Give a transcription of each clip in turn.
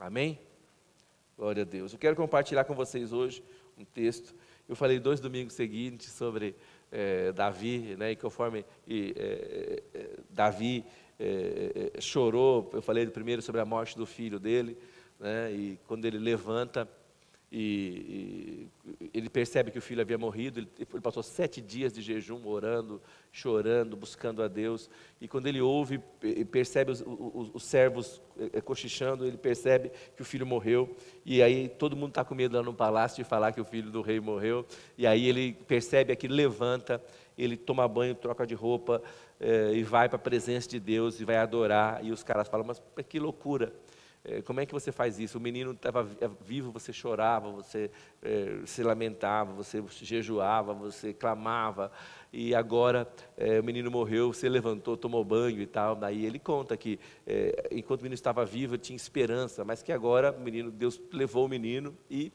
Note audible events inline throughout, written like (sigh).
Amém? Glória a Deus. Eu quero compartilhar com vocês hoje um texto. Eu falei dois domingos seguintes sobre é, Davi, né, e conforme e, é, Davi é, chorou, eu falei primeiro sobre a morte do filho dele, né, e quando ele levanta e, e, ele percebe que o filho havia morrido, ele, ele, passou sete dias de jejum, orando, chorando, buscando a Deus, e quando ele ouve percebe os, os, os servos é, cochichando, ele percebe que o filho morreu, e aí todo mundo está com medo lá no palácio de falar que o filho do rei morreu, e aí ele percebe aquilo, levanta, ele toma banho, troca de roupa, é, e vai para a presença de Deus, e vai adorar, e os caras falam, mas que loucura, como é que você faz isso? O menino estava vivo, você chorava, você é, se lamentava, você jejuava, você clamava, e agora é, o menino morreu, você levantou, tomou banho e tal. Daí ele conta que é, enquanto o menino estava vivo, tinha esperança, mas que agora o menino, Deus levou o menino e,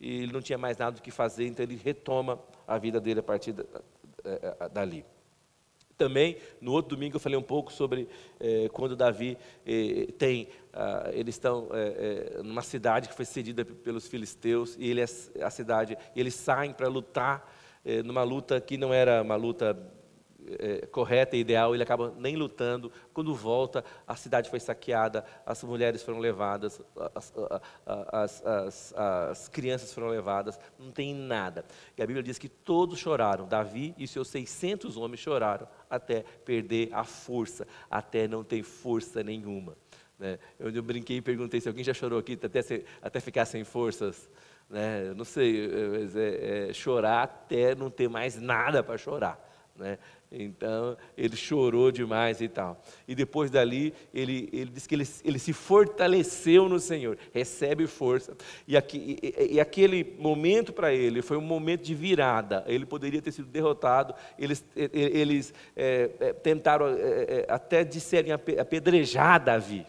e ele não tinha mais nada o que fazer, então ele retoma a vida dele a partir da, é, dali. Também, no outro domingo, eu falei um pouco sobre eh, quando Davi eh, tem, ah, eles estão eh, numa cidade que foi cedida pelos filisteus, e ele é a cidade, eles saem para lutar, numa luta que não era uma luta é, correta e ideal, ele acaba nem lutando. Quando volta, a cidade foi saqueada, as mulheres foram levadas, as, as, as, as, crianças foram levadas, não tem nada. E a Bíblia diz que todos choraram, Davi e seus 600 homens choraram, até perder a força, até não ter força nenhuma. Né? Eu, eu brinquei e perguntei se alguém já chorou aqui até, até ficar sem forças. Né? Não sei, é, é, chorar até não ter mais nada para chorar. Né? Então, ele chorou demais e tal. E depois dali, ele, ele diz que ele, ele se fortaleceu no Senhor, recebe força. E, aqui, e, e aquele momento para ele foi um momento de virada. Ele poderia ter sido derrotado. Eles, eles é, é, tentaram é, é até disserem apedrejar Davi.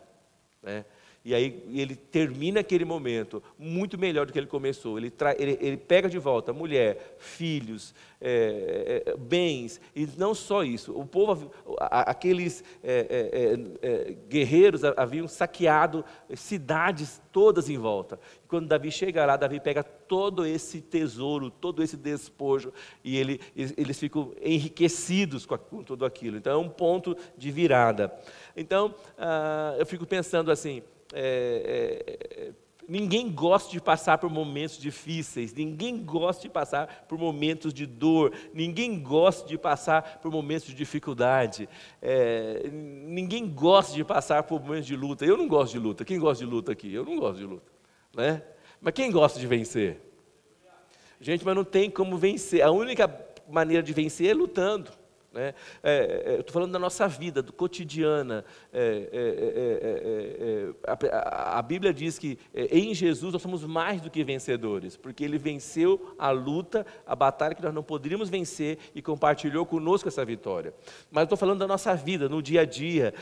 Né? E aí ele termina aquele momento muito melhor do que ele começou. Ele, tra... ele, ele pega de volta mulher, filhos, é, é, bens, e não só isso. O povo, aqueles é, é, é, guerreiros haviam saqueado cidades todas em volta. E quando Davi chega lá, Davi pega todo esse tesouro, todo esse despojo, e ele, eles ficam enriquecidos com, com tudo aquilo. Então é um ponto de virada. Então ah, eu fico pensando assim é, é, ninguém gosta de passar por momentos difíceis, ninguém gosta de passar por momentos de dor, ninguém gosta de passar por momentos de dificuldade, é, ninguém gosta de passar por momentos de luta. Eu não gosto de luta. Quem gosta de luta aqui? Eu não gosto de luta, né? Mas quem gosta de vencer? Gente, mas não tem como vencer. A única maneira de vencer é lutando. Né? É, é, estou falando da nossa vida, do cotidiana. É, é, é a, a, Bíblia diz que em Jesus nós somos mais do que vencedores, porque Ele venceu a luta, a batalha que nós não poderíamos vencer e compartilhou conosco essa vitória. Mas estou falando da nossa vida, no dia a dia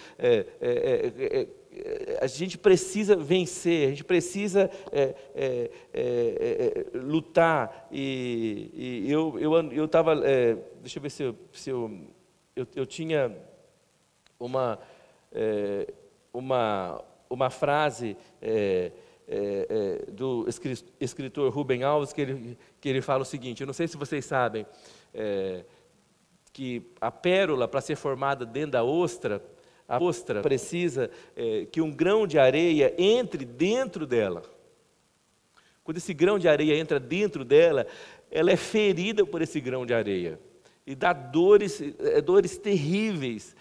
a gente precisa vencer, a gente precisa é, é, é, lutar. E, e eu estava, eu, eu deixa eu ver se eu, se eu, eu, eu tinha uma, uma, uma frase do escritor Rubem Alves que ele, que ele fala o seguinte: eu não sei se vocês sabem que a pérola, para ser formada dentro da ostra, a ostra precisa é, que um grão de areia entre dentro dela. Quando esse grão de areia entra dentro dela, ela é ferida por esse grão de areia e dá dores, é, dores terríveis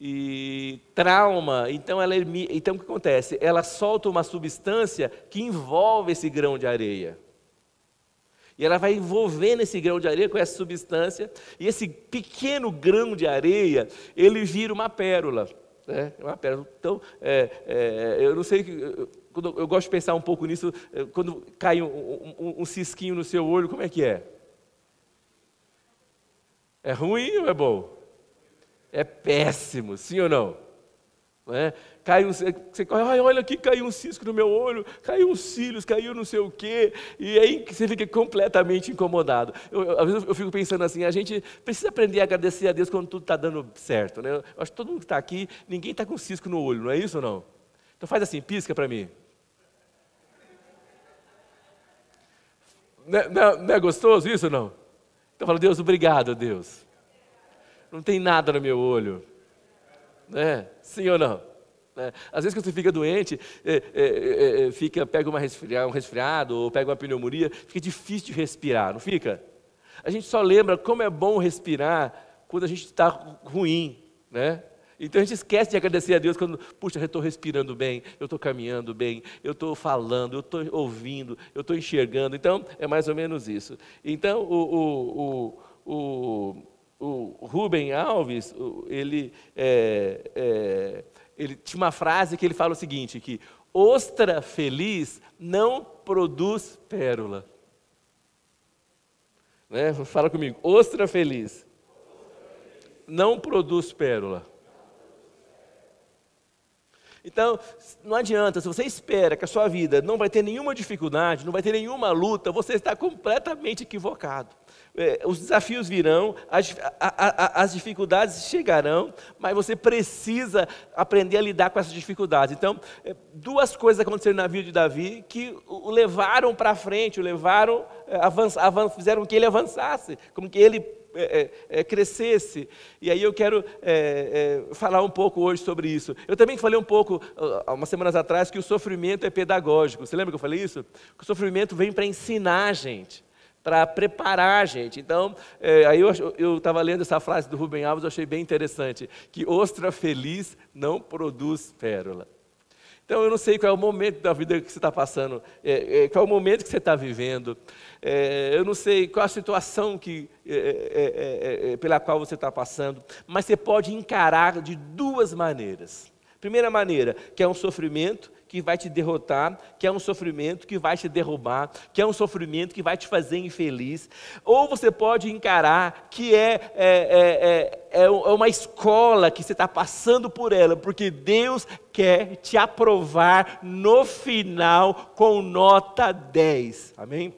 e trauma. Então, ela, então o que acontece? Ela solta uma substância que envolve esse grão de areia. E ela vai envolvendo esse grão de areia com essa substância, e esse pequeno grão de areia, ele vira uma pérola. Né? É uma pérola. Então, é, é, eu não sei, quando eu gosto de pensar um pouco nisso, é, quando cai um, um, um, cisquinho no seu olho, como é que é? É ruim ou é bom? É péssimo, sim ou não? Né? Você corre, olha aqui, caiu um cisco no meu olho, caiu os cílios, caiu não sei o quê, e aí você fica completamente incomodado. Eu, eu, às vezes eu fico pensando assim, a gente precisa aprender a agradecer a Deus quando tudo está dando certo. Né? Eu acho que todo mundo que está aqui, ninguém está com cisco no olho, não é isso ou não? Então faz assim, pisca para mim. Não é, não é, gostoso isso ou não? Então fala, Deus, obrigado, Deus. Não tem nada no meu olho. Né? Sim ou não? Né? Às vezes, quando você fica doente, é, é, é, fica, pega uma resfriado, um resfriado ou pega uma pneumonia, fica difícil de respirar, não fica? A gente só lembra como é bom respirar quando a gente está ruim, né? Então a gente esquece de agradecer a Deus quando, puxa, eu estou respirando bem, eu estou caminhando bem, eu estou falando, eu estou ouvindo, eu estou enxergando. Então, é mais ou menos isso. Então, o, o, o, o Rubem Alves, ele, é, é, ele tinha uma frase que ele fala o seguinte, que ostra feliz não produz pérola. Né? Fala comigo, ostra feliz não produz pérola. Então, não adianta, se você espera que a sua vida não vai ter nenhuma dificuldade, não vai ter nenhuma luta, você está completamente equivocado. É, os desafios virão, as, a, a, as dificuldades chegarão, mas você precisa aprender a lidar com essas dificuldades. Então, é, duas coisas aconteceram na vida de Davi que o levaram para frente, o levaram, é, avanç, avanç, fizeram com que ele avançasse, como que ele é, é, crescesse. E aí eu quero é, falar um pouco hoje sobre isso. Eu também falei um pouco, há umas semanas atrás, que o sofrimento é pedagógico. Você lembra que eu falei isso? Que o sofrimento vem para ensinar a gente para preparar a gente. Então, é, aí eu estava lendo essa frase do Rubem Alves, eu achei bem interessante, que ostra feliz não produz pérola. Então, eu não sei qual é o momento da vida que você está passando, é, é, qual é o momento que você está vivendo, é, eu não sei qual a situação que, é, é, pela qual você está passando, mas você pode encarar de duas maneiras. Primeira maneira, que é um sofrimento que vai te derrotar, que é um sofrimento que vai te derrubar, que é um sofrimento que vai te fazer infeliz. Ou você pode encarar que é, é, é, é uma escola que você está passando por ela, porque Deus quer te aprovar no final com nota 10. Amém?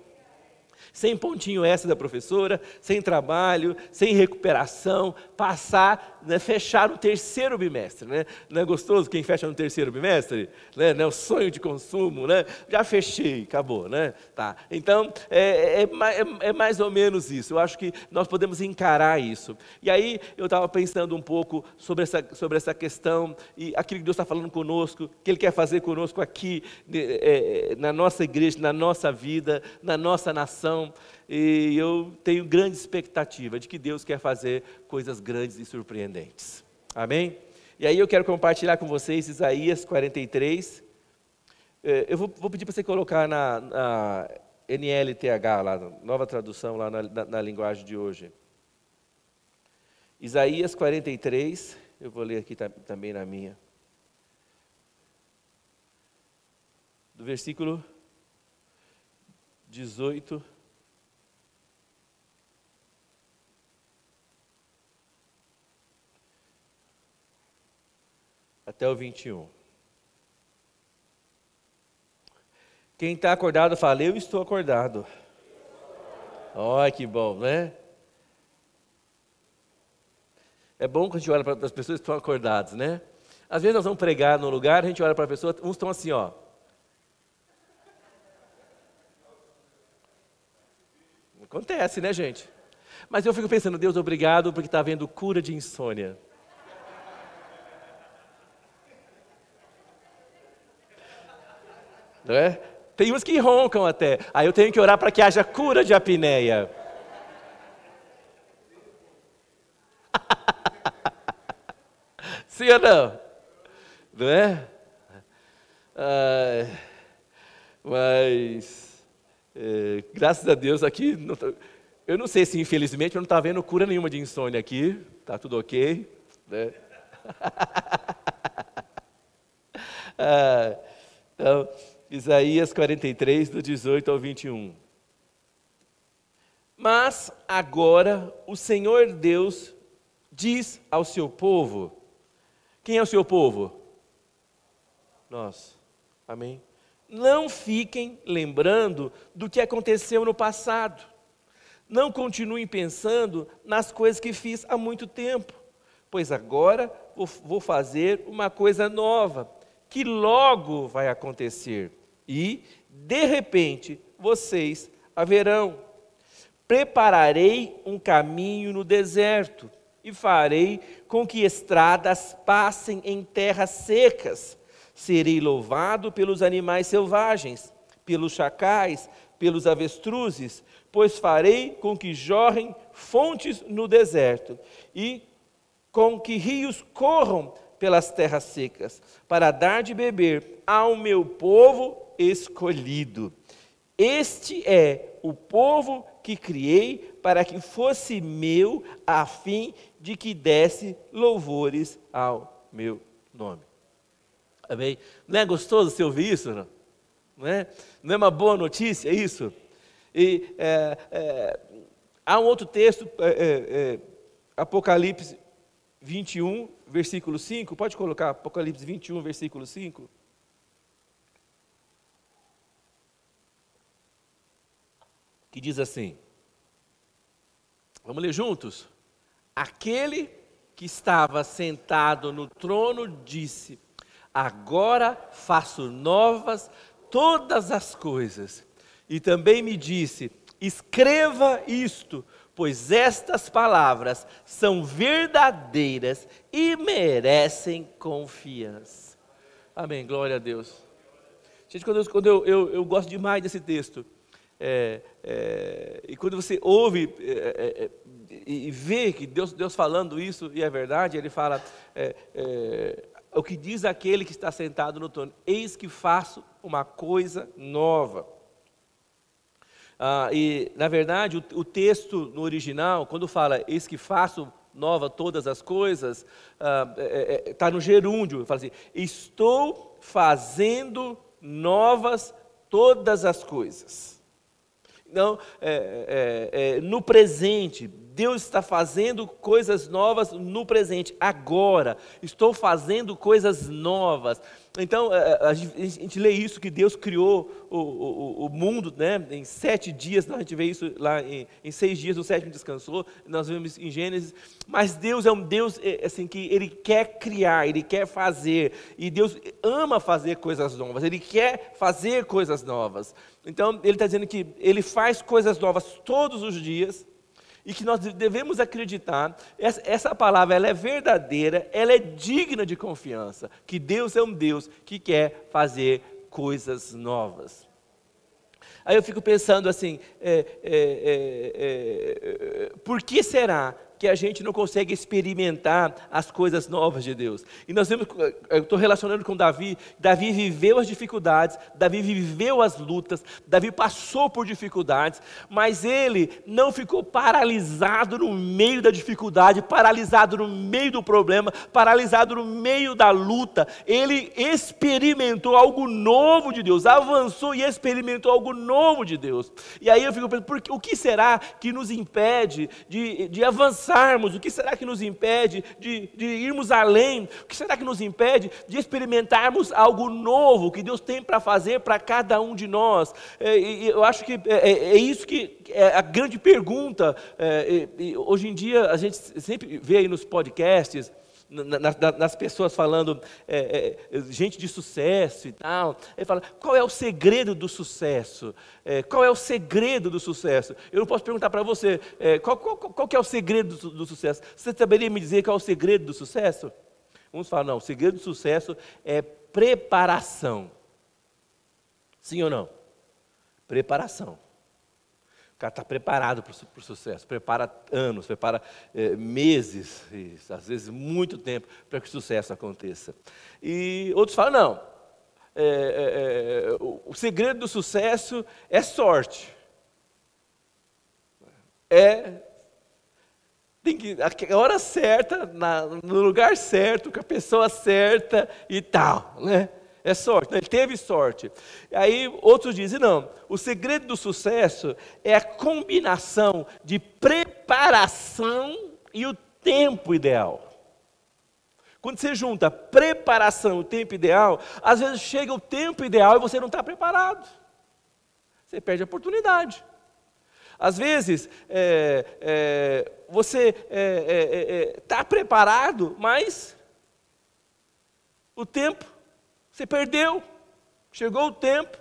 Sem pontinho essa da professora, sem trabalho, sem recuperação, passar, né, fechar o terceiro bimestre. Né? Não é gostoso quem fecha no terceiro bimestre? Né? Não é o sonho de consumo, né? Já fechei, acabou, né? Tá. Então, é, é, é, é mais ou menos isso. Eu acho que nós podemos encarar isso. E aí, eu estava pensando um pouco sobre essa, sobre essa questão e aquilo que Deus está falando conosco, que Ele quer fazer conosco aqui, é, na nossa igreja, na nossa vida, na nossa nação e eu tenho grande expectativa de que Deus quer fazer coisas grandes e surpreendentes. Amém? E aí eu quero compartilhar com vocês Isaías 43. É, eu vou, vou pedir para você colocar na, na, NLTH, lá, nova tradução lá na, na, na linguagem de hoje. Isaías 43, eu vou ler aqui também na minha. Do versículo 18 até o 21. Quem está acordado fala, eu estou acordado. Olha que bom, né? É bom quando a gente olha para as pessoas que estão acordadas, né? Às vezes nós vamos pregar num lugar, a gente olha para a pessoa, uns estão assim, ó. Acontece, né, gente? Mas eu fico pensando, Deus, obrigado porque está havendo cura de insônia. Não é? Tem uns que roncam até. Aí eu tenho que orar para que haja cura de apneia. (laughs) Sim ou não? Não é? Mas, é, graças a Deus aqui, não tô, eu não sei se infelizmente eu não está vendo cura nenhuma de insônia aqui. Está tudo ok. Né? (laughs) ah, então, Isaías 43, do 18 ao 21. Mas agora o Senhor Deus diz ao seu povo: Quem é o seu povo? Nós. Amém? Não fiquem lembrando do que aconteceu no passado. Não continuem pensando nas coisas que fiz há muito tempo, pois agora vou fazer uma coisa nova que logo vai acontecer e, de repente, vocês haverão. Prepararei um caminho no deserto e farei com que estradas passem em terras secas. Serei louvado pelos animais selvagens, pelos chacais, pelos avestruzes, pois farei com que jorrem fontes no deserto e com que rios corram pelas terras secas, para dar de beber ao meu povo escolhido. Este é o povo que criei para que fosse meu, a fim de que desse louvores ao meu nome. Amém? Não é gostoso você ouvir isso? Não, não, é? não é uma boa notícia isso? E é, é, há um outro texto, é, é, é Apocalipse 21, versículo 5. Pode colocar Apocalipse 21, versículo 5. Que diz assim: Vamos ler juntos? Aquele que estava sentado no trono disse: Agora faço novas todas as coisas. E também me disse: Escreva isto, pois estas palavras são verdadeiras e merecem confiança. Amém, glória a Deus. Gente, quando eu, quando eu, eu, eu gosto demais desse texto, é, é, e quando você ouve é, é, é e vê que Deus, Deus falando isso e é verdade, ele fala: é, o que diz aquele que está sentado no trono: Eis que faço uma coisa nova. Ah, e, na verdade, o, o, texto no original, quando fala, eis que faço nova todas as coisas, está ah, é, é, tá no gerúndio, fala assim, estou fazendo novas todas as coisas. Então, é, é, é no presente, Deus está fazendo coisas novas no presente, agora. Estou fazendo coisas novas. Então, é, é, a gente lê isso, que Deus criou o, o, o mundo né, em sete dias, a gente vê isso lá em, em, seis dias, no sétimo descansou, nós vemos em Gênesis, mas Deus é um Deus é, assim, que Ele quer criar, Ele quer fazer, e Deus ama fazer coisas novas, Ele quer fazer coisas novas. Então, Ele está dizendo que Ele faz coisas novas todos os dias, e que nós devemos acreditar, essa, essa palavra ela é verdadeira, ela é digna de confiança, que Deus é um Deus que quer fazer coisas novas. Aí eu fico pensando assim, é, é, é, é por que será que a gente não consegue experimentar as coisas novas de Deus. E nós vemos, eu estou relacionando com Davi, Davi viveu as dificuldades, Davi viveu as lutas, Davi passou por dificuldades, mas ele não ficou paralisado no meio da dificuldade, paralisado no meio do problema, paralisado no meio da luta. Ele experimentou algo novo de Deus, avançou e experimentou algo novo de Deus. E aí eu fico pensando, o que será que nos impede de, de avançar? Avançarmos? O que será que nos impede de, de irmos além? O que será que nos impede de experimentarmos algo novo que Deus tem para fazer para cada um de nós? É, eu acho que é, é, é, isso que é a grande pergunta. É, hoje em dia, a gente sempre vê aí nos podcasts nas pessoas falando, é, é, gente de sucesso e tal. Ele fala, qual é o segredo do sucesso? É, qual é o segredo do sucesso? Eu não posso perguntar para você, é, qual, qual, qual é o segredo do, do, sucesso? Você saberia me dizer qual é o segredo do sucesso? Uns falam, não, o segredo do sucesso é preparação. Sim ou não? Preparação. O cara está preparado para o sucesso, prepara anos, prepara é, meses, e, às vezes muito tempo, para que o sucesso aconteça. E outros falam, não, é, é, é o, o segredo do sucesso é sorte. É tem que a hora certa, na, no lugar certo, com a pessoa certa e tal, né? É sorte. Ele teve sorte. Aí outros dizem: não, o segredo do sucesso é a combinação de preparação e o tempo ideal. Quando você junta preparação e o tempo ideal, às vezes chega o tempo ideal e você não está preparado. Você perde a oportunidade. Às vezes, é, é, você está é, é, é tá preparado, mas o tempo você perdeu. Chegou o tempo.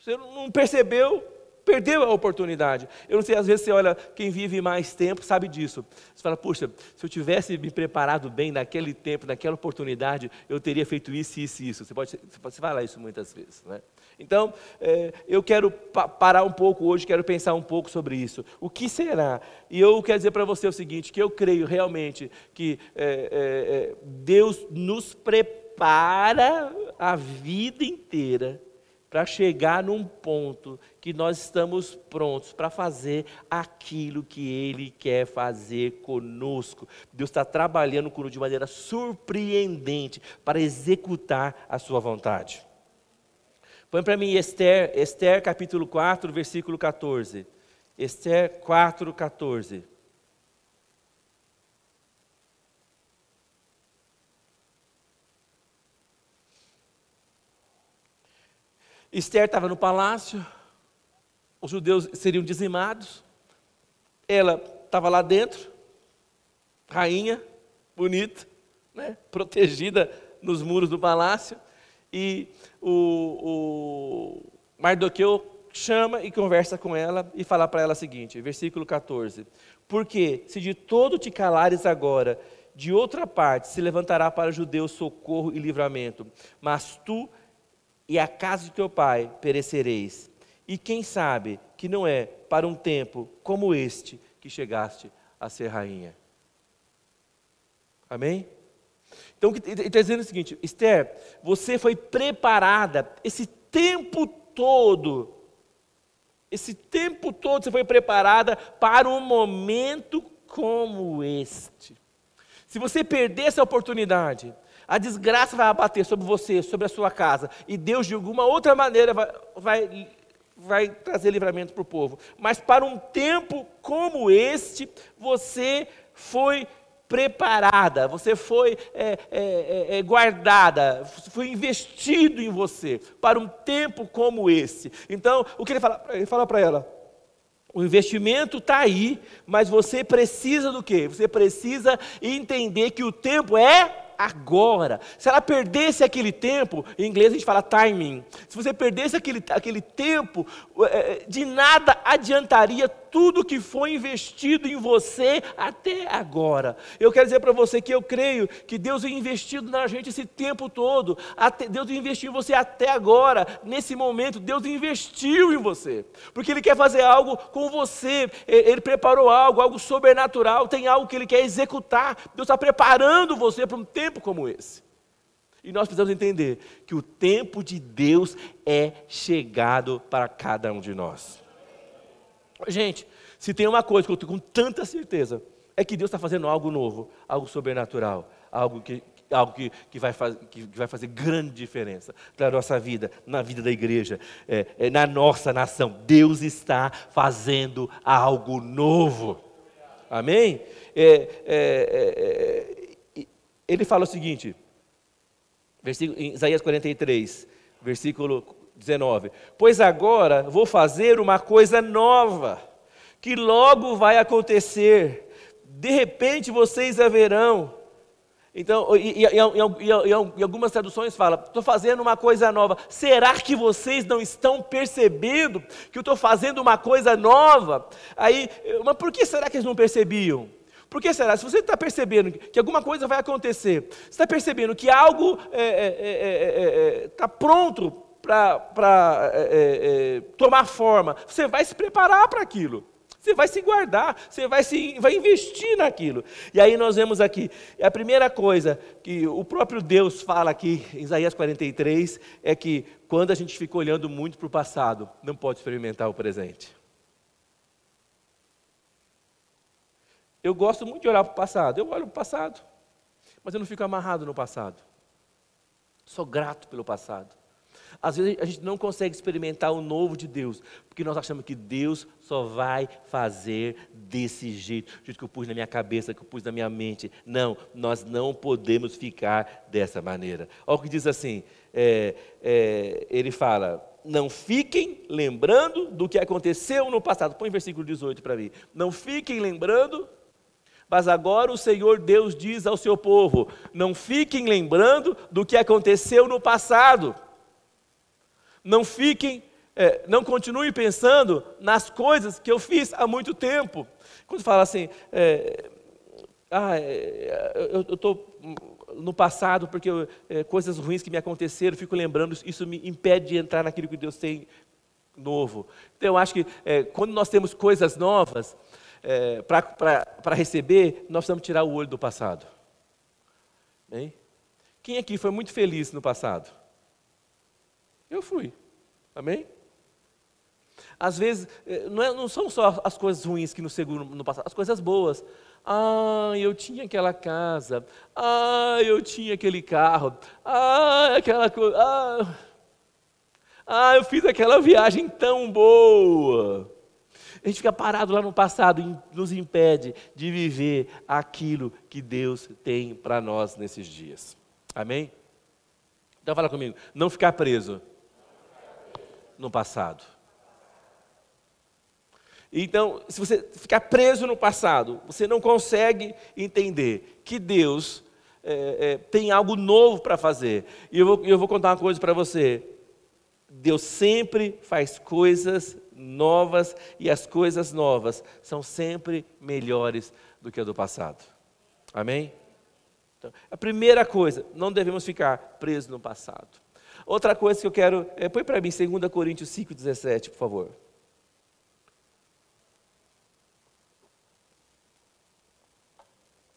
Você não percebeu. Perdeu a oportunidade. Eu não sei, às vezes você olha, quem vive mais tempo sabe disso. Você fala, puxa, se eu tivesse me preparado bem naquele tempo, naquela oportunidade, eu teria feito isso, isso e isso. Você pode, você pode falar isso muitas vezes. Né? Então, é, eu quero pa parar um pouco hoje, quero pensar um pouco sobre isso. O que será? E eu quero dizer para você o seguinte, que eu creio realmente que é, é, é Deus nos prepara a vida inteira para chegar num ponto que nós estamos prontos para fazer aquilo que Ele quer fazer conosco. Deus está trabalhando conosco de maneira surpreendente para executar a Sua vontade. Põe para mim Esther, Esther capítulo 4, versículo 14. Esther 4, 14. Esther estava no palácio, os judeus seriam dizimados, ela estava lá dentro, rainha, bonita, né, (laughs) protegida nos muros do palácio, e o, o Mardoqueu chama e conversa com ela e fala para ela o seguinte, versículo 14: Porque se de todo te calares agora, de outra parte se levantará para os judeus socorro e livramento, mas tu e a casa de teu pai perecereis. E quem sabe que não é para um tempo como este que chegaste a ser rainha. Amém? Então, ele está dizendo o seguinte: Esther, você foi preparada esse tempo todo, esse tempo todo você foi preparada para um momento como este. Se você perder essa oportunidade, a desgraça vai abater sobre você, sobre a sua casa, e Deus, de alguma outra maneira, vai, vai, vai trazer livramento para o povo. Mas para um tempo como este, você foi preparada, você foi é, é, é, é guardada, foi investido em você para um tempo como esse. Então, o que ele fala? Ele fala para ela: o investimento está aí, mas você precisa do quê? Você precisa entender que o tempo é agora. Se ela perdesse aquele tempo, em inglês a gente fala timing, se você perdesse aquele, aquele tempo, é, de nada adiantaria tudo que foi investido em você até agora. Eu quero dizer para você que eu creio que Deus tem investido na gente esse tempo todo, até, Deus investiu em você até agora, nesse momento, Deus investiu em você, porque Ele quer fazer algo com você, Ele preparou algo, algo sobrenatural, tem algo que Ele quer executar, Deus está preparando você para um tempo como esse. E nós precisamos entender que o tempo de Deus é chegado para cada um de nós. Gente, se tem uma coisa que eu estou com tanta certeza, é que Deus está fazendo algo novo, algo sobrenatural, algo que, algo que, que, vai, faz, que vai fazer grande diferença na nossa vida, na vida da igreja, é, é, na nossa nação. Deus está fazendo algo novo. Amém? É, é, é ele fala o seguinte, versículo, em Isaías 43, versículo 19: Pois agora vou fazer uma coisa nova, que logo vai acontecer, de repente vocês a verão. Então, e, e, e, e algumas traduções falam: estou fazendo uma coisa nova. Será que vocês não estão percebendo que eu estou fazendo uma coisa nova? Aí, mas por que será que eles não percebiam? Por que será? Se você está percebendo que alguma coisa vai acontecer, você está percebendo que algo está é, é, é, pronto para é, é, é, tomar forma, você vai se preparar para aquilo. Você vai se guardar, você vai, se, vai investir naquilo. E aí nós vemos aqui, a primeira coisa que o próprio Deus fala aqui em Isaías 43 é que quando a gente fica olhando muito para o passado, não pode experimentar o presente. Eu gosto muito de olhar para o passado, eu olho para o passado, mas eu não fico amarrado no passado. Sou grato pelo passado. Às vezes a gente não consegue experimentar o novo de Deus, porque nós achamos que Deus só vai fazer desse jeito, do jeito que eu pus na minha cabeça, que eu pus na minha mente. Não, nós não podemos ficar dessa maneira. Olha o que diz assim: é, é, ele fala, não fiquem lembrando do que aconteceu no passado. Põe o versículo 18 para mim. Não fiquem lembrando mas agora o Senhor Deus diz ao seu povo: não fiquem lembrando do que aconteceu no passado, não fiquem é, não continue pensando nas coisas que eu fiz há muito tempo. Quando fala assim, é, ah, é, eu estou no passado porque eu, é, coisas ruins que me aconteceram, fico lembrando, isso me impede de entrar naquilo que Deus tem novo. Então eu acho que é, quando nós temos coisas novas é, para receber, nós precisamos tirar o olho do passado. Quem aqui foi muito feliz no passado? Eu fui. Amém? Às vezes, é, não, é, não, são só as coisas ruins que nos seguram no passado, as coisas boas. Ah, eu tinha aquela casa. Ah, eu tinha aquele carro. Ah, aquela coisa. Ah, ah, eu fiz aquela viagem tão boa. A gente fica parado lá no passado e nos impede de viver aquilo que Deus tem para nós nesses dias. Amém? Então fala comigo, não ficar preso no passado. Então, se você ficar preso no passado, você não consegue entender que Deus é, é, tem algo novo para fazer. E eu vou, eu vou contar uma coisa para você. Deus sempre faz coisas novas e as coisas novas são sempre melhores do que a do passado. Amém? Então, a primeira coisa, não devemos ficar presos no passado. Outra coisa que eu quero, é, põe para mim 2 Coríntios 5,17, por favor.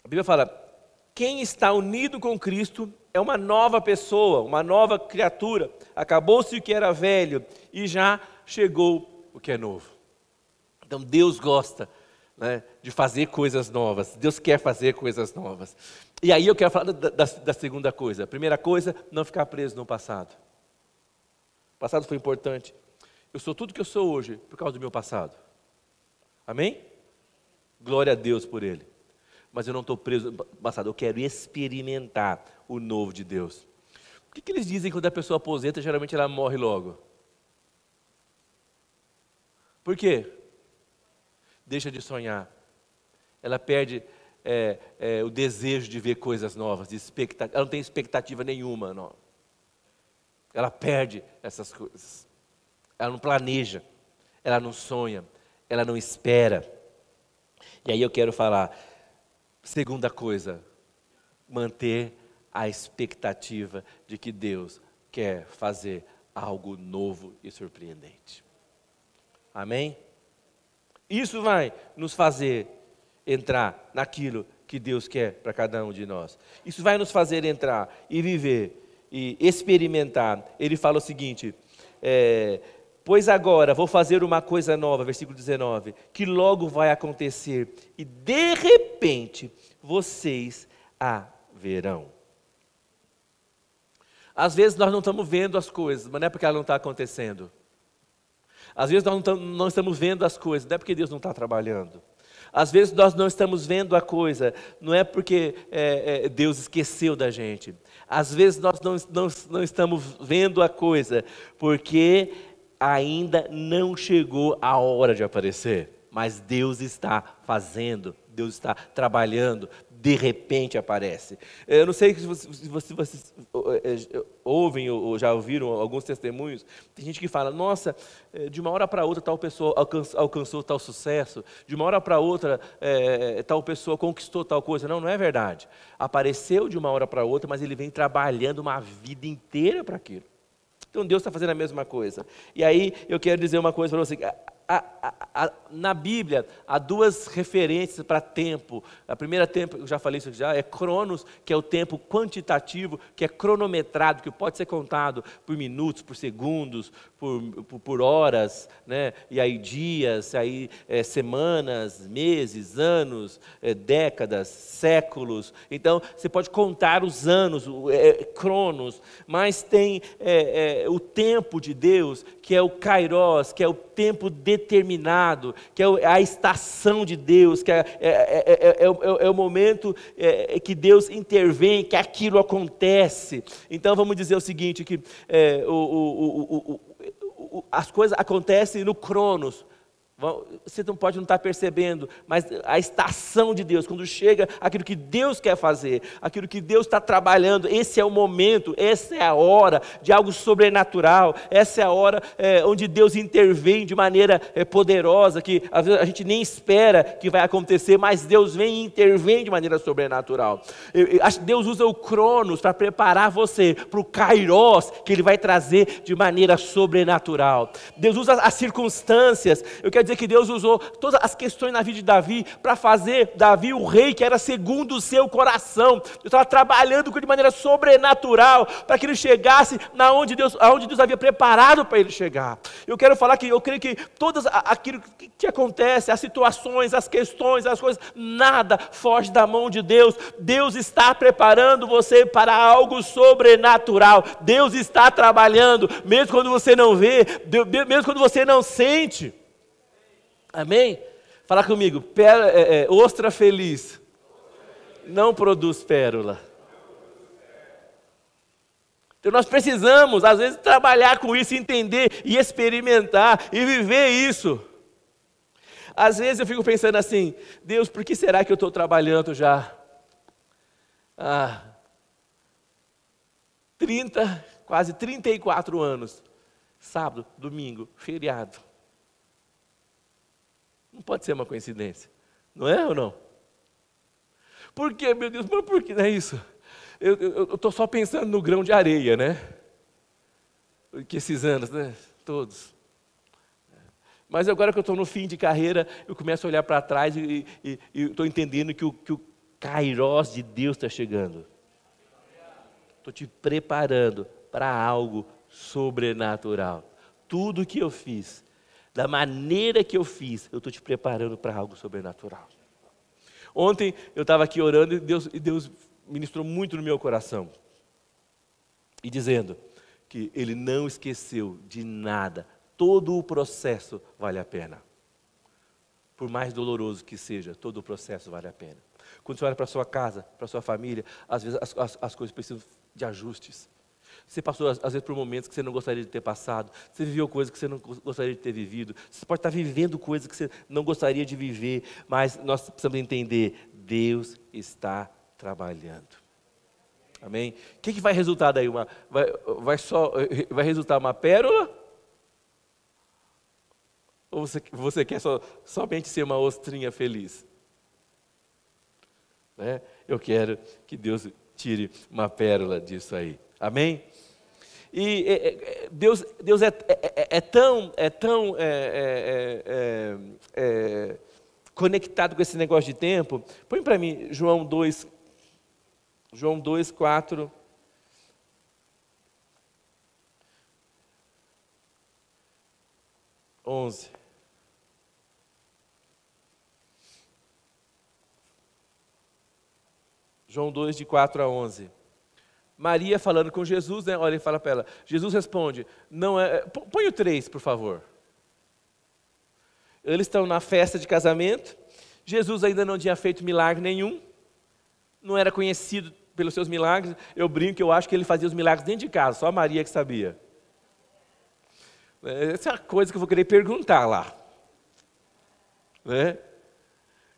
A Bíblia fala: quem está unido com Cristo é uma nova pessoa, uma nova criatura. Acabou-se o que era velho e já chegou o que é novo. Então Deus gosta né, de fazer coisas novas. Deus quer fazer coisas novas. E aí eu quero falar da, da, da segunda coisa. A primeira coisa, não ficar preso no passado. O passado foi importante. Eu sou tudo que eu sou hoje por causa do meu passado. Amém? Glória a Deus por ele mas eu não estou preso no passado, eu quero experimentar o novo de Deus. O que, que eles dizem quando a pessoa aposenta, geralmente ela morre logo? Por quê? Deixa de sonhar. Ela perde é, é, o desejo de ver coisas novas, de ela não tem expectativa nenhuma. Não. Ela perde essas coisas. Ela não planeja, ela não sonha, ela não espera. E aí eu quero falar, Segunda coisa, manter a expectativa de que Deus quer fazer algo novo e surpreendente. Amém? Isso vai nos fazer entrar naquilo que Deus quer para cada um de nós. Isso vai nos fazer entrar e viver e experimentar. Ele fala o seguinte: é, Pois agora vou fazer uma coisa nova, versículo 19, que logo vai acontecer, e de repente vocês a verão. Às vezes nós não estamos vendo as coisas, mas não é porque ela não está acontecendo. Às vezes nós não estamos vendo as coisas, não é porque Deus não está trabalhando. Às vezes nós não estamos vendo a coisa, não é porque é, é, Deus esqueceu da gente. Às vezes nós não, não, não estamos vendo a coisa, porque ainda não chegou a hora de aparecer, mas Deus está fazendo, Deus está trabalhando, de repente aparece. Eu não sei se vocês, vocês é, é, ouvem ou já ouviram alguns testemunhos. Tem gente que fala: nossa, é, de uma hora para outra tal pessoa alcançou, alcançou tal sucesso, de uma hora para outra é, tal pessoa conquistou tal coisa. Não, não é verdade. Apareceu de uma hora para outra, mas ele vem trabalhando uma vida inteira para aquilo. Então Deus está fazendo a mesma coisa. E aí eu quero dizer uma coisa para você a, a, a, na Bíblia há duas referências para tempo. A primeira tempo, eu já falei isso já, é Cronos, que é o tempo quantitativo, que é cronometrado, que pode ser contado por minutos, por segundos, por, por, por horas, né? e aí dias, aí é, semanas, meses, anos, é, décadas, séculos. Então você pode contar os anos, é, Cronos, mas tem é, é, o tempo de Deus, que é o Kairos, que é o tempo determinado, que é a estação de Deus, que é, é, é, é o momento que Deus intervém, que aquilo acontece. Então vamos dizer o seguinte: que o, o, o, as coisas acontecem no Cronos, Você não pode não estar percebendo, mas a estação de Deus, quando chega aquilo que Deus quer fazer, aquilo que Deus está trabalhando, esse é o momento, essa é a hora de algo sobrenatural, essa é a hora é, onde Deus intervém de maneira é, poderosa, que às vezes a gente nem espera que vai acontecer, mas Deus vem e intervém de maneira sobrenatural. Eu, eu Deus usa o Cronos para preparar você para o Kairos que Ele vai trazer de maneira sobrenatural. Deus usa as circunstâncias, eu quero dizer que Deus usou todas as questões na vida de Davi para fazer Davi o rei que era segundo o seu coração. Deus estava trabalhando de maneira sobrenatural para que ele chegasse na onde Deus, aonde Deus havia preparado para ele chegar. Eu quero falar que eu creio que todas aquilo que acontece, as situações, as questões, as coisas, nada foge da mão de Deus. Deus está preparando você para algo sobrenatural. Deus está trabalhando, mesmo quando você não vê, mesmo quando você não sente. Amém? Fala comigo, é, é, ostra feliz não produz pérola. Então nós precisamos, às vezes, trabalhar com isso, entender e experimentar e viver isso. Às vezes eu fico pensando assim, Deus, por que será que eu estou trabalhando já? Ah, 30, quase 34 anos. Sábado, domingo, feriado. Não pode ser uma coincidência. Não é ou não? Por quê, meu Deus? Mas por que não é isso? Eu estou só pensando no grão de areia, né? Que esses anos, né? Todos. Mas agora que eu estou no fim de carreira, eu começo a olhar para trás e estou entendendo que o, que o Kairós de Deus está chegando. Estou te preparando para algo sobrenatural. Tudo que eu fiz da maneira que eu fiz, eu estou te preparando para algo sobrenatural. Ontem eu estava aqui orando e Deus, e Deus ministrou muito no meu coração. E dizendo que Ele não esqueceu de nada, todo o processo vale a pena. Por mais doloroso que seja, todo o processo vale a pena. Quando você olha para a sua casa, para a sua família, às vezes as, as, as coisas precisam de ajustes. Você passou, às vezes, por momentos que você não gostaria de ter passado. Você viveu coisas que você não gostaria de ter vivido. Você pode estar vivendo coisas que você não gostaria de viver. Mas nós precisamos entender: Deus está trabalhando. Amém? O que, que vai resultar daí? Uma, vai, vai, só, vai resultar uma pérola? Ou você, você quer só, somente ser uma ostrinha feliz? Né? Eu quero que Deus tire uma pérola disso aí. Amém? E é, é, Deus, Deus é, é, é tão, é tão é, conectado com esse negócio de tempo. Põe para mim João 2, João 2, 4. Onze. João 2, de 4 a 11. Maria falando com Jesus, né? Olha, ele fala para ela. Jesus responde: Não é. Põe o 3, por favor. Eles estão na festa de casamento. Jesus ainda não tinha feito milagre nenhum. Não era conhecido pelos seus milagres. Eu brinco que eu acho que ele fazia os milagres dentro de casa, só a Maria que sabia. Essa é uma coisa que eu vou querer perguntar lá. Né?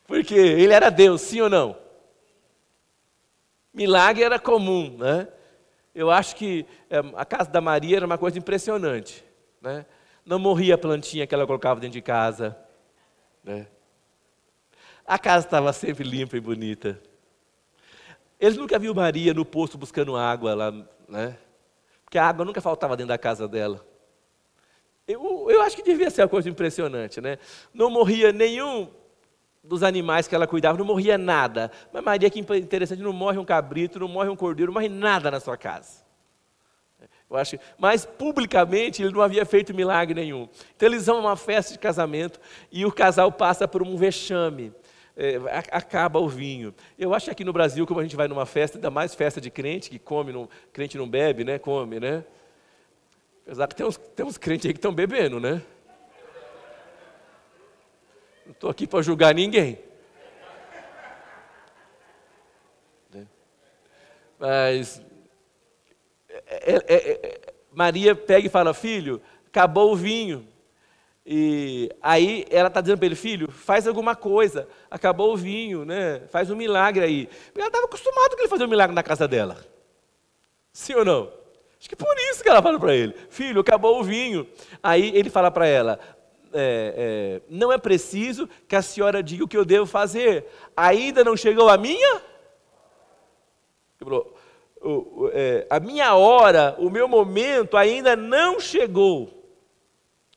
Porque ele era Deus, sim ou não? Milagre era comum, né? Eu acho que é, a casa da Maria era uma coisa impressionante, né? Não morria a plantinha que ela colocava dentro de casa, né? A casa estava sempre limpa e bonita. Eles nunca viu Maria no poço buscando água lá, né? Porque a água nunca faltava dentro da casa dela. Eu, eu acho que devia ser uma coisa impressionante, né? Não morria nenhum dos animais que ela cuidava, não morria nada. Mas Maria, que interessante, não morre um cabrito, não morre um cordeiro, não morre nada na sua casa. Eu acho, mas publicamente ele não havia feito milagre nenhum. Então eles vão a uma festa de casamento e o casal passa por um vexame. É, acaba o vinho. Eu acho que aqui no Brasil, como a gente vai numa festa, ainda mais festa de crente, que come, não, crente não bebe, né? Come, né? Apesar que tem uns, tem uns crentes aí que estão bebendo, né? Não estou aqui para julgar ninguém. Né? Mas é, é, é, Maria pega e fala: Filho, acabou o vinho. E aí ela está dizendo para ele, filho, faz alguma coisa, acabou o vinho, né? faz um milagre aí. Porque ela estava acostumada com ele fazer um milagre na casa dela. Sim ou não? Acho que por isso que ela fala para ele, filho, acabou o vinho. Aí ele fala para ela, é, é, não é preciso que a senhora diga o que eu devo fazer. Ainda não chegou a minha? É, a minha hora, o meu momento ainda não chegou.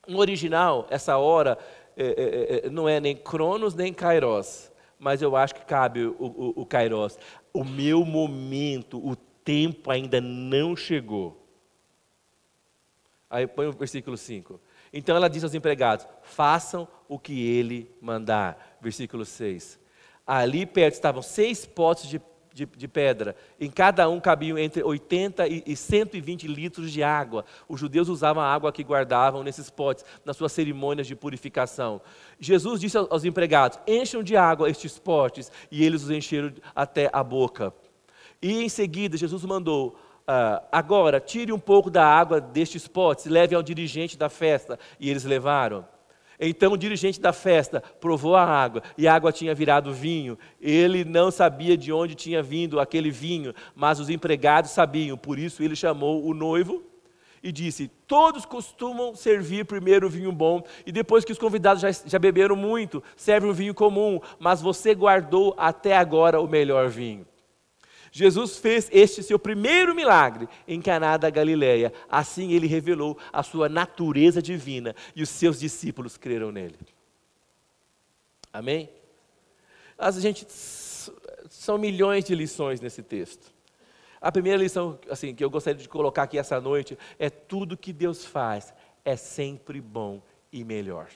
No original, essa hora é, é, é, não é nem Cronos nem Kairos, mas eu acho que cabe o, o, o Kairos. O meu momento, o tempo ainda não chegou. Aí põe o versículo 5. Então ela diz aos empregados: façam o que ele mandar. Versículo 6. Ali perto estavam seis potes de de, de, pedra. Em cada um cabiam entre 80 e, e 120 litros de água. Os judeus usavam a água que guardavam nesses potes, nas suas cerimônias de purificação. Jesus disse aos empregados: encham de água estes potes, e eles os encheram até a boca. E em seguida, Jesus mandou: Uh, agora, tire um pouco da água destes potes e leve ao dirigente da festa. E eles levaram. Então o dirigente da festa provou a água e a água tinha virado vinho. Ele não sabia de onde tinha vindo aquele vinho, mas os empregados sabiam, por isso ele chamou o noivo e disse: Todos costumam servir primeiro o vinho bom, e depois que os convidados já, já beberam muito, serve o vinho comum, mas você guardou até agora o melhor vinho. Jesus fez este seu primeiro milagre em Caná da Galileia. Assim ele revelou a sua natureza divina e os seus discípulos creram nele. Amém? As gente são milhões de lições nesse texto. A primeira lição, assim, que eu gostaria de colocar aqui essa noite é tudo que Deus faz é sempre bom e melhor.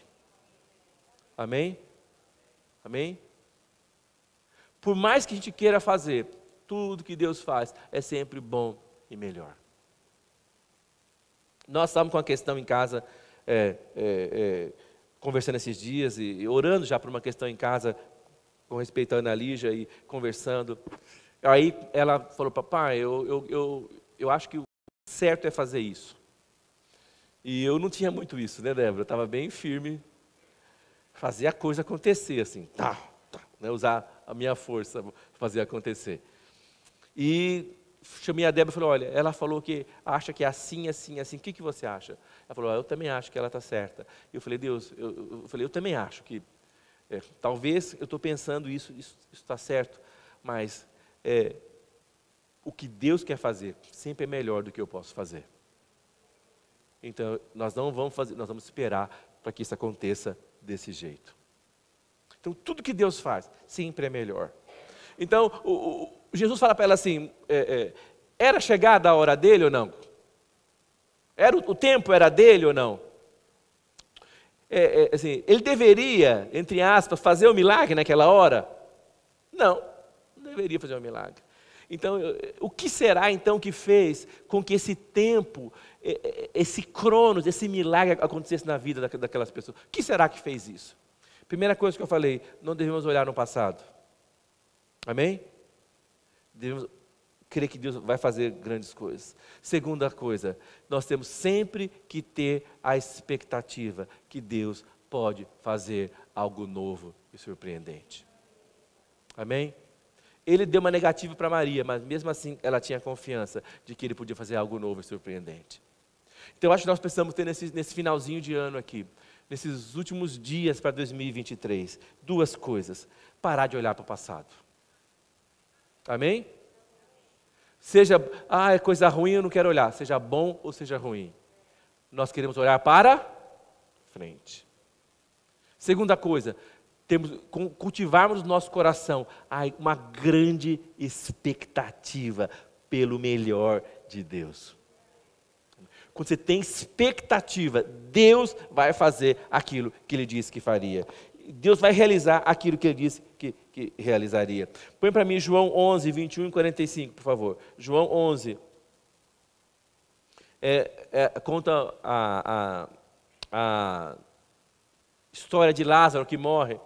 Amém? Amém? Por mais que a gente queira fazer, tudo que Deus faz é sempre bom e melhor. Nós estávamos com uma questão em casa, é, é, é, conversando esses dias e, e, orando já por uma questão em casa, com respeito à Ana Lígia e conversando. Aí ela falou, papai, eu, eu, eu, eu acho que o certo é fazer isso. E eu não tinha muito isso, né, Débora? Eu estava bem firme, fazer a coisa acontecer, assim, tá, tá, né? usar a minha força fazer acontecer. E chamei a Débora e falei, olha, ela falou que acha que é assim, assim, assim, o que, que você acha? Ela falou, eu também acho que ela está certa. Eu falei, Deus, eu, eu, falei, eu também acho que, é, talvez eu estou pensando isso, isso está certo, mas é, o que Deus quer fazer sempre é melhor do que eu posso fazer. Então, nós não vamos fazer, nós vamos esperar para que isso aconteça desse jeito. Então, tudo que Deus faz sempre é melhor. Então, o, Jesus fala para ela assim: é, é, era chegada a hora dele ou não? Era o, o tempo era dele ou não? É, é, assim, ele deveria, entre aspas, fazer o um milagre naquela hora? Não, não deveria fazer o um milagre. Então, o que será então que fez com que esse tempo, esse cronos, esse milagre acontecesse na vida daquelas pessoas? O que será que fez isso? Primeira coisa que eu falei, não devemos olhar no passado. Amém? devemos crer que Deus vai fazer grandes coisas. Segunda coisa, nós temos sempre que ter a expectativa que Deus pode fazer algo novo e surpreendente. Amém? Ele deu uma negativa para Maria, mas mesmo assim ela tinha confiança de que ele podia fazer algo novo e surpreendente. Então acho que nós precisamos ter nesse, nesse finalzinho de ano aqui, nesses últimos dias para 2023, duas coisas: parar de olhar para o passado Amém? Seja, ah, é coisa ruim, eu não quero olhar. Seja bom ou seja ruim. Nós queremos olhar para frente. Segunda coisa, temos cultivarmos no nosso coração uma grande expectativa pelo melhor de Deus. Quando você tem expectativa, Deus vai fazer aquilo que Ele disse que faria. Deus vai realizar aquilo que Ele disse que, que realizaria. Põe para mim João 11, 21 e 45, por favor. João 11. É, é, conta a, a, a história de Lázaro que morre.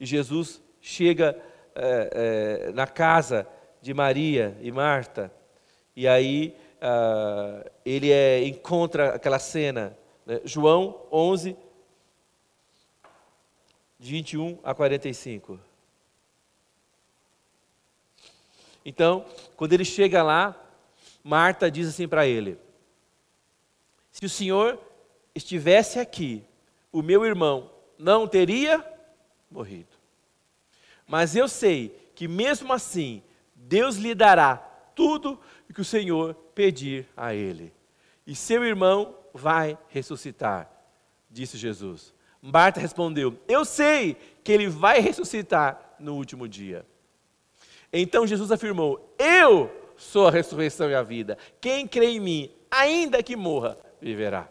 E Jesus chega é, é, na casa de Maria e Marta. E aí uh, ele é, encontra aquela cena Né? João 11, de 21 a 45. Então, quando ele chega lá, Marta diz assim para ele: Se o Senhor estivesse aqui, o meu irmão não teria morrido. Mas eu sei que mesmo assim, Deus lhe dará tudo o que o Senhor pedir a ele. E seu irmão vai ressuscitar, disse Jesus. Marta respondeu: Eu sei que ele vai ressuscitar no último dia. Então Jesus afirmou: Eu sou a ressurreição e a vida. Quem crê em mim, ainda que morra, viverá.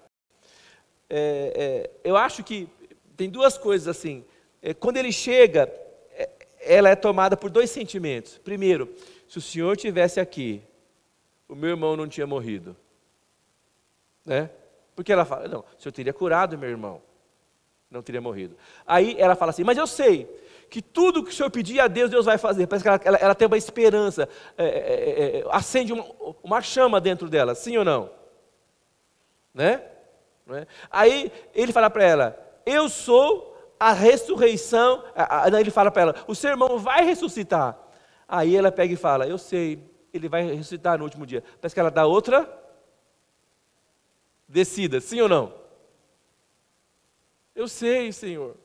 É, é, eu acho que tem duas coisas assim. É, quando ele chega, é, ela é tomada por dois sentimentos. Primeiro, se o Senhor tivesse aqui, o meu irmão não tinha morrido. Né? Porque ela fala, não, o Senhor teria curado meu irmão não teria morrido. Aí ela fala assim: Mas eu sei que tudo que o Senhor pedir a Deus, Deus vai fazer. Parece que ela, ela, ela tem uma esperança, é, é, é, é, acende uma, uma, chama dentro dela, sim ou não? Né? né? Aí ele fala para ela: Eu sou a ressurreição. Ele fala para ela: O seu irmão vai ressuscitar. Aí ela pega e fala: Eu sei, ele vai ressuscitar no último dia. Parece que ela dá outra descida, sim ou não? Eu sei, Senhor,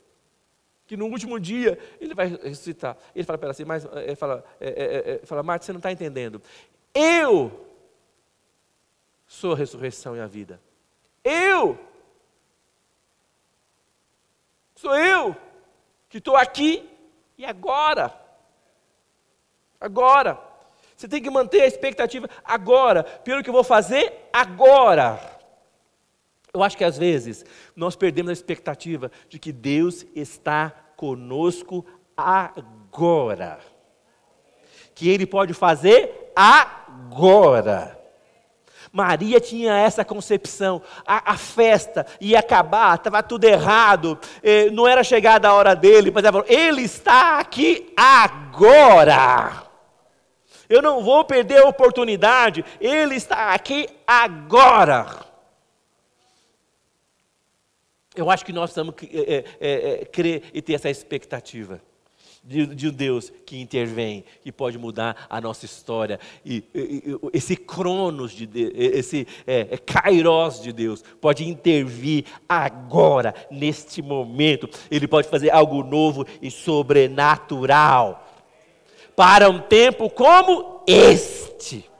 que no último dia ele vai ressuscitar. Ele fala para ela assim, mas ele fala, é, é, é, fala Marta, você não está entendendo. Eu sou a ressurreição e a vida. Eu sou eu que estou aqui e agora. Agora. Você tem que manter a expectativa agora, pelo que eu vou fazer agora. Eu acho que às vezes nós perdemos a expectativa de que Deus está conosco agora. Que Ele pode fazer agora. Maria tinha essa concepção, a, a festa ia acabar, estava tudo errado, eh, não era chegada a hora dele, mas ela falou: Ele está aqui agora. Eu não vou perder a oportunidade, Ele está aqui agora. Eu acho que nós precisamos é, é, é, crer e ter essa expectativa de, de, um Deus que intervém, que pode mudar a nossa história. E, e, e esse cronos de Deus, esse é, é, kairos de Deus, pode intervir agora, neste momento. Ele pode fazer algo novo e sobrenatural. Para um tempo como este.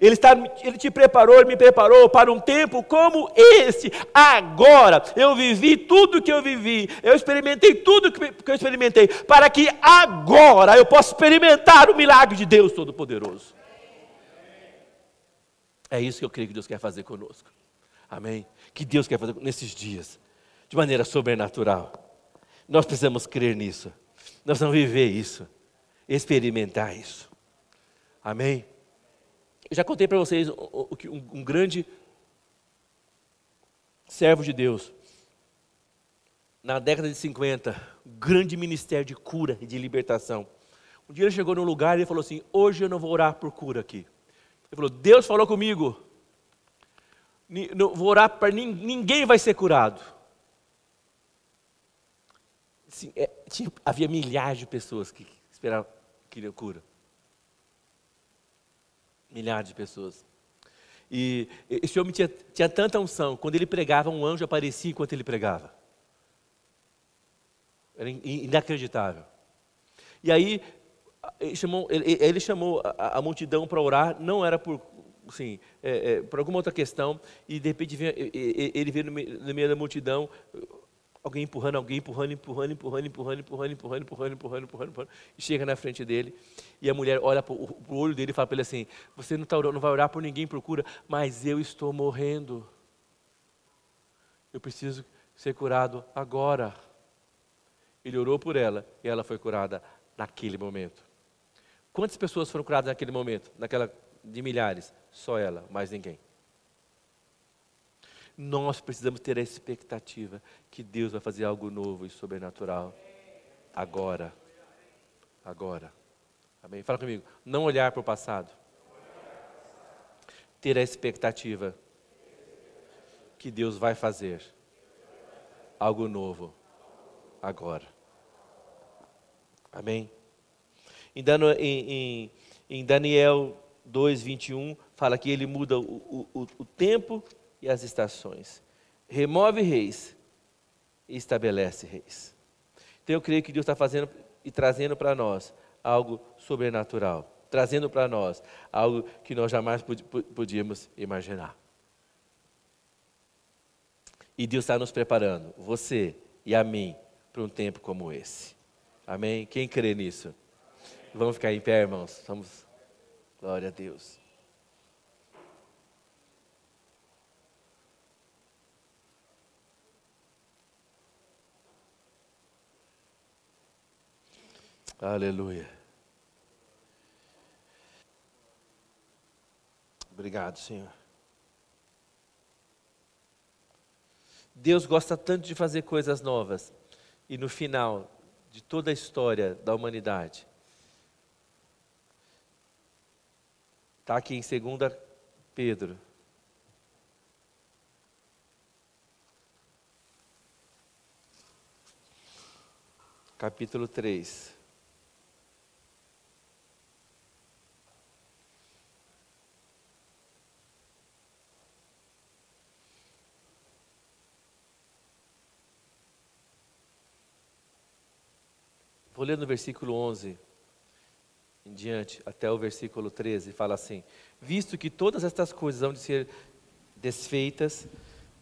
Ele, está, ele te preparou, me preparou para um tempo como este. Agora, eu vivi tudo que eu vivi, eu experimentei tudo que eu experimentei, para que agora eu possa experimentar o milagre de Deus Todo-Poderoso. É isso que eu creio que Deus quer fazer conosco. Amém? Que Deus quer fazer nesses dias, de maneira sobrenatural. Nós precisamos crer nisso. Nós precisamos viver isso, experimentar isso. Amém? Já contei para vocês o que um, um grande servo de Deus, na década de 50, grande ministério de cura e de libertação. Um dia ele chegou num lugar e ele falou assim: Hoje eu não vou orar por cura aqui. Ele falou: Deus falou comigo, não vou orar para ninguém vai ser curado. Assim, é, tinha, havia milhares de pessoas que esperavam que cura. Milhares de pessoas. E esse homem tinha, tinha tanta unção, quando ele pregava, um anjo aparecia enquanto ele pregava. Era inacreditável. E aí, ele chamou, ele, ele chamou a, a multidão para orar, não era por, assim, é, é, por alguma outra questão, e de repente ele veio no meio, no meio da multidão, Alguém empurrando, alguém empurrando, empurrando, empurrando, empurrando, empurrando, empurrando, empurrando, empurrando, empurrando, empurrando, e chega na frente dele, e a mulher olha para o olho dele e fala para ele assim: Você não, tá não vai orar por ninguém, procura, mas eu estou morrendo. Eu preciso ser curado agora. Ele orou por ela e ela foi curada naquele momento. Quantas pessoas foram curadas naquele momento? Naquela de milhares? Só ela, mais ninguém nós precisamos ter a expectativa que Deus vai fazer algo novo e sobrenatural agora. Agora. Amém? Fala comigo. Não olhar para o passado. Ter a expectativa que Deus vai fazer algo novo agora. Amém? Em, em, em Daniel 2, 21, fala que ele muda o, o, o tempo e as estações. Remove reis e estabelece reis. Então eu creio que Deus está fazendo e trazendo para nós algo sobrenatural, trazendo para nós algo que nós jamais podíamos imaginar. E Deus está nos preparando, você e a mim, para um tempo como esse. Amém? Quem crê nisso? Vamos ficar em pé, irmãos. Vamos. Glória a Deus. Aleluia. Obrigado, Senhor. Deus gosta tanto de fazer coisas novas. E no final de toda a história da humanidade, está aqui em 2 Pedro. Capítulo 3. Vou ler no versículo 11 em diante, até o versículo 13, fala assim: Visto que todas estas coisas hão de ser desfeitas,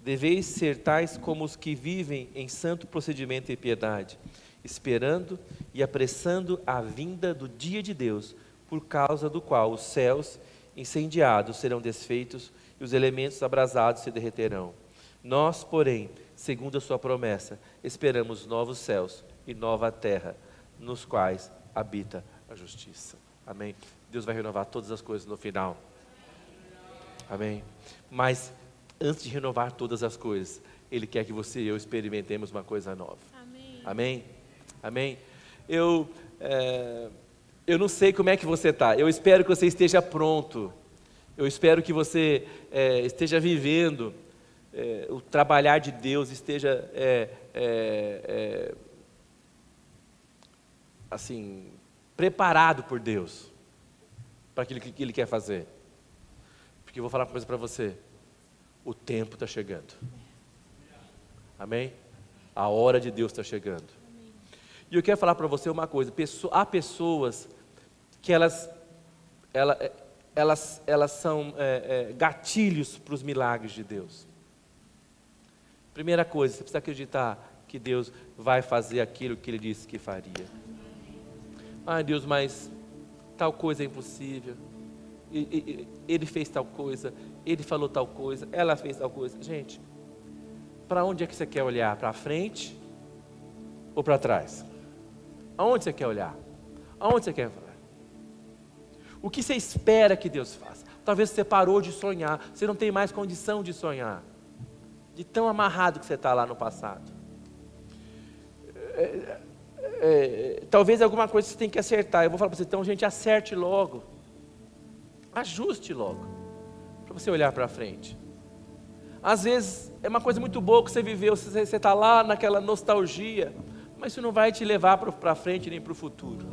deveis ser tais como os que vivem em santo procedimento e piedade, esperando e apressando a vinda do dia de Deus, por causa do qual os céus incendiados serão desfeitos e os elementos abrasados se derreterão. Nós, porém, segundo a sua promessa, esperamos novos céus e nova terra nos quais habita a justiça. Amém? Deus vai renovar todas as coisas no final. Amém? Mas antes de renovar todas as coisas, Ele quer que você e eu experimentemos uma coisa nova. Amém? Amém? Amém? Eu, é, eu não sei como é que você está. Eu espero que você esteja pronto. Eu espero que você é, esteja vivendo é, o trabalhar de Deus, esteja é, é, é assim, preparado por Deus para aquilo que Ele quer fazer. Porque eu vou falar uma coisa para você: o tempo está chegando. Amém? A hora de Deus está chegando. E eu quero falar para você uma coisa: há pessoas que elas, elas, elas, elas são é, é, gatilhos para os milagres de Deus. Primeira coisa, você precisa acreditar que Deus vai fazer aquilo que Ele disse que faria. Ai Deus, mas tal coisa é impossível. Ele fez tal coisa, ele falou tal coisa, ela fez tal coisa. Gente, para onde é que você quer olhar? Para frente ou para trás? Aonde você quer olhar? Aonde você quer? O que você espera que Deus faça? Talvez você parou de sonhar, você não tem mais condição de sonhar, de tão amarrado que você está lá no passado. É, é, talvez alguma coisa você tem que acertar. Eu vou falar para você, então, gente, acerte logo. Ajuste logo. Para você olhar para frente. Às vezes é uma coisa muito boa que você viveu, você está lá naquela nostalgia, mas isso não vai te levar para frente nem para o futuro.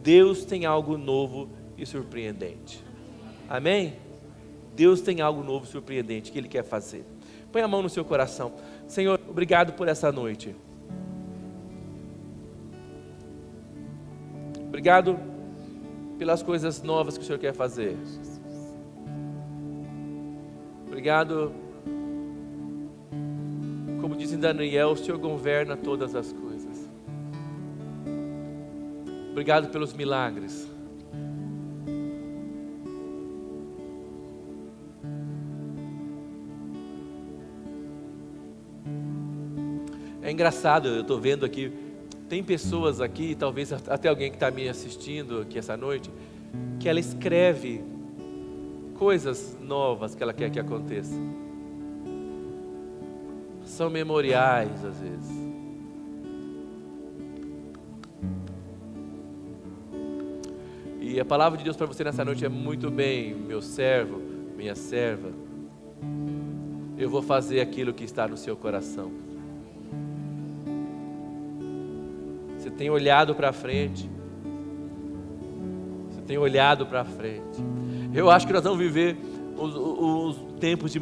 Deus tem algo novo e surpreendente. Amém? Deus tem algo novo e surpreendente que Ele quer fazer. Põe a mão no seu coração. Senhor, obrigado por essa noite. Obrigado pelas coisas novas que o Senhor quer fazer. Obrigado. Como diz em Daniel, o Senhor governa todas as coisas. Obrigado pelos milagres. É engraçado, eu estou vendo aqui tem pessoas aqui, talvez até alguém que está me assistindo aqui essa noite, que ela escreve coisas novas que ela quer que aconteça. São memoriais às vezes. E a palavra de Deus para você nessa noite é muito bem, meu servo, minha serva. eu vou fazer aquilo que está no seu coração. Tem olhado para frente. Você tem olhado para frente. Eu acho que nós vamos viver os, os tempos de,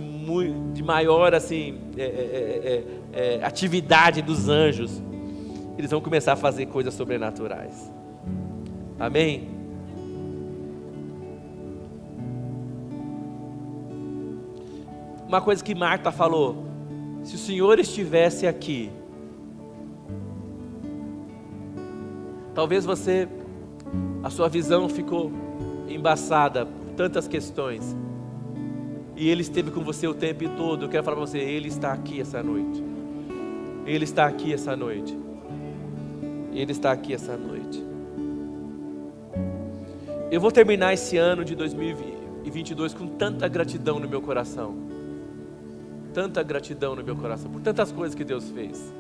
de maior assim é é, é, é, é, atividade dos anjos. Eles vão começar a fazer coisas sobrenaturais. Amém? Uma coisa que Marta falou: se o Senhor estivesse aqui, talvez você, a sua visão ficou embaçada por tantas questões, e Ele esteve com você o tempo todo. Eu quero falar para você: Ele está aqui essa noite. Ele está aqui essa noite. Ele está aqui essa noite. Eu vou terminar esse ano de 2022 com tanta gratidão no meu coração. Tanta gratidão no meu coração por tantas coisas que Deus fez.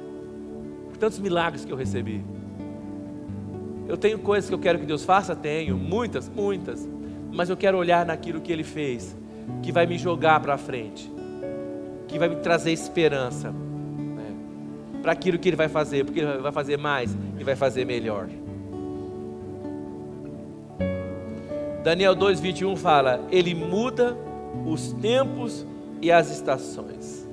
Por tantos milagres que eu recebi. Eu tenho coisas que eu quero que Deus faça? Tenho, muitas, muitas. Mas eu quero olhar naquilo que Ele fez, que vai me jogar para frente, que vai me trazer esperança né, para aquilo que Ele vai fazer, porque Ele vai fazer mais e vai fazer melhor. Daniel 2:21 fala: Ele muda os tempos e as estações.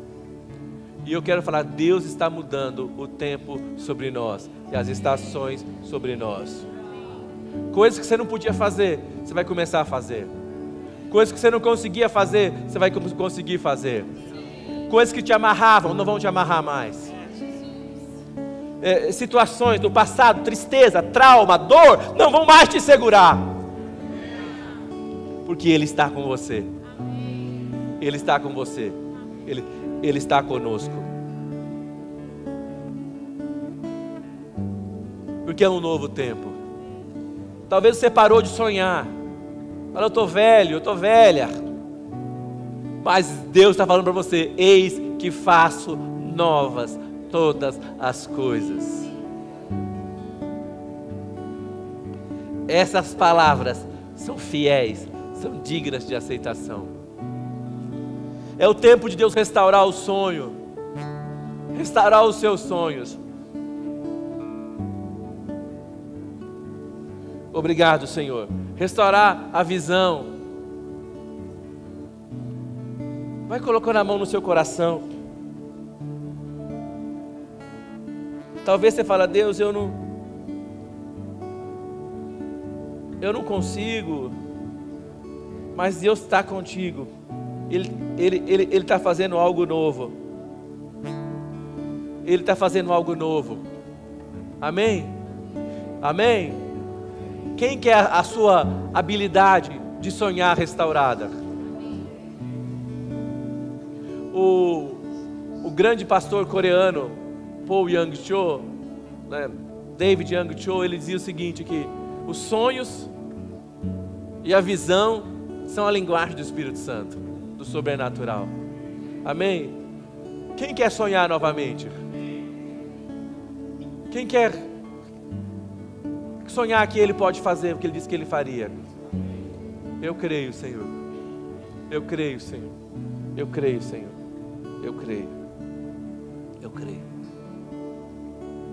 E eu quero falar, Deus está mudando o tempo sobre nós e as estações sobre nós. Coisas que você não podia fazer, você vai começar a fazer. Coisas que você não conseguia fazer, você vai conseguir fazer. Coisas que te amarravam, não vão te amarrar mais. É, situações do passado, tristeza, trauma, dor, não vão mais te segurar porque Ele está com você. Ele está com você. Ele, Ele está conosco. Porque é um novo tempo. Talvez você parou de sonhar. Fala, eu estou velho, eu estou velha. Mas Deus está falando para você: eis que faço novas todas as coisas. Essas palavras são fiéis são dignas de aceitação. É o tempo de Deus restaurar o sonho, restaurar os seus sonhos. Obrigado, Senhor. Restaurar a visão. Vai colocando a mão no seu coração. Talvez você fale, Deus, eu não. Eu não consigo mas Deus está contigo. Ele está ele, ele, ele tá fazendo algo novo. Ele está fazendo algo novo. Amém? Amém? Quem quer a sua habilidade de sonhar restaurada? O, o grande pastor coreano, Paul Young Cho, né, David Young Cho, ele dizia o seguinte: que os sonhos e a visão são a linguagem do Espírito Santo, do sobrenatural. Amém? Quem quer sonhar novamente? Quem quer sonhar que Ele pode fazer o que Ele disse que Ele faria? Eu creio, Senhor. Eu creio, Senhor. Eu creio, Senhor. Eu creio. Eu creio.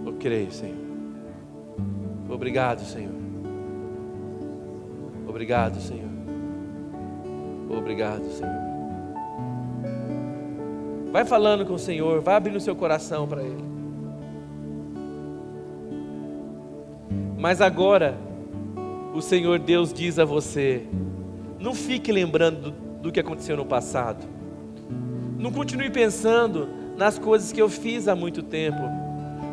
Eu creio, Senhor. Obrigado, Senhor. Obrigado, Senhor. Obrigado, Senhor. Vai falando com o Senhor, vai abrindo o seu coração para Ele. Mas agora, o Senhor Deus diz a você: não fique lembrando do, do que aconteceu no passado. Não continue pensando nas coisas que eu fiz há muito tempo,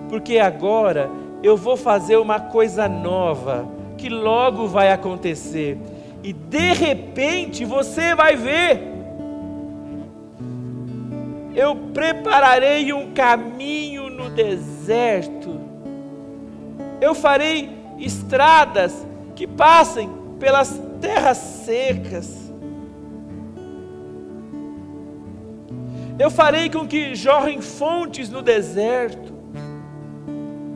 porque agora eu vou fazer uma coisa nova que logo vai acontecer e de repente você vai ver. Eu prepararei um caminho no deserto. Eu farei estradas que passem pelas terras secas. Eu farei com que jorrem fontes no deserto,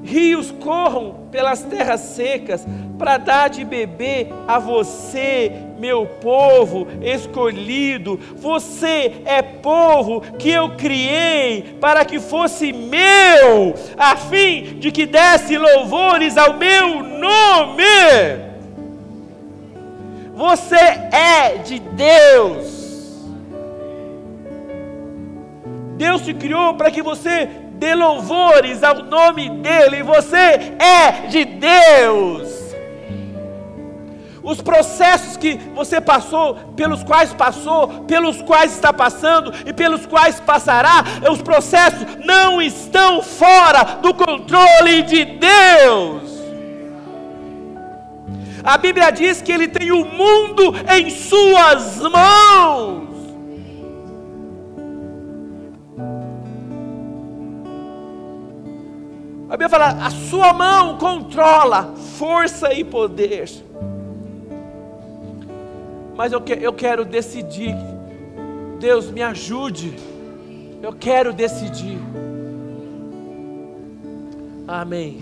rios corram pelas terras secas, para dar de beber a você meu povo escolhido, você é povo que eu criei para que fosse meu, a fim de que desse louvores ao meu nome. Você é de Deus. Deus te criou para que você dê louvores ao nome dEle, você é de Deus. Os processos que você passou, pelos quais passou, pelos quais está passando e pelos quais passará, os processos não estão fora do controle de Deus. A Bíblia diz que Ele tem o mundo em Suas mãos. A Bíblia fala: a sua mão controla força e poder. Mas eu, que, eu quero decidir. Deus me ajude. Eu quero decidir. Amém.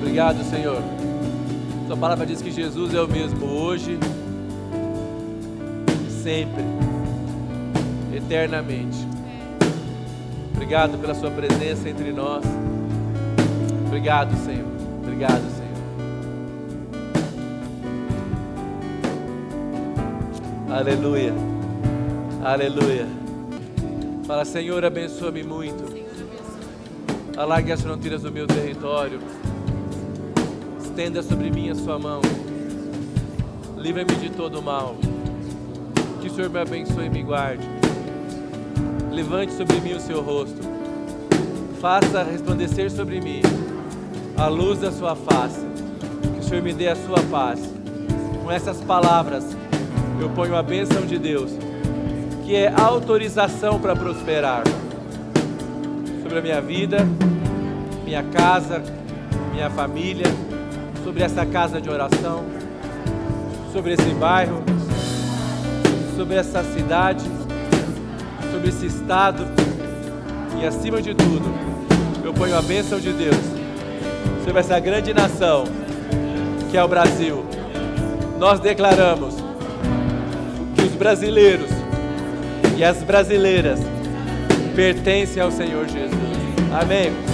Obrigado, Senhor. Sua palavra diz que Jesus é o mesmo hoje, sempre, eternamente. Obrigado pela Sua presença entre nós. Obrigado, Senhor. Obrigado, Senhor. Aleluia. Aleluia. Fala, Senhor, abençoa-me muito. Alargue as fronteiras do meu território estenda sobre mim a sua mão. Livra-me de todo mal. Que o Senhor me abençoe e me guarde. Levante sobre mim o seu rosto. Faça resplandecer sobre mim a luz da sua face. Que o Senhor me dê a sua paz. Com essas palavras, eu ponho a bênção de Deus, que é autorização para prosperar sobre a minha vida, minha casa, minha família sobre essa casa de oração, sobre esse bairro, sobre essa cidade, sobre esse estado e acima de tudo, eu ponho a bênção de Deus sobre essa grande nação que é o Brasil. Nós declaramos que os brasileiros e as brasileiras pertencem ao Senhor Jesus. Amém.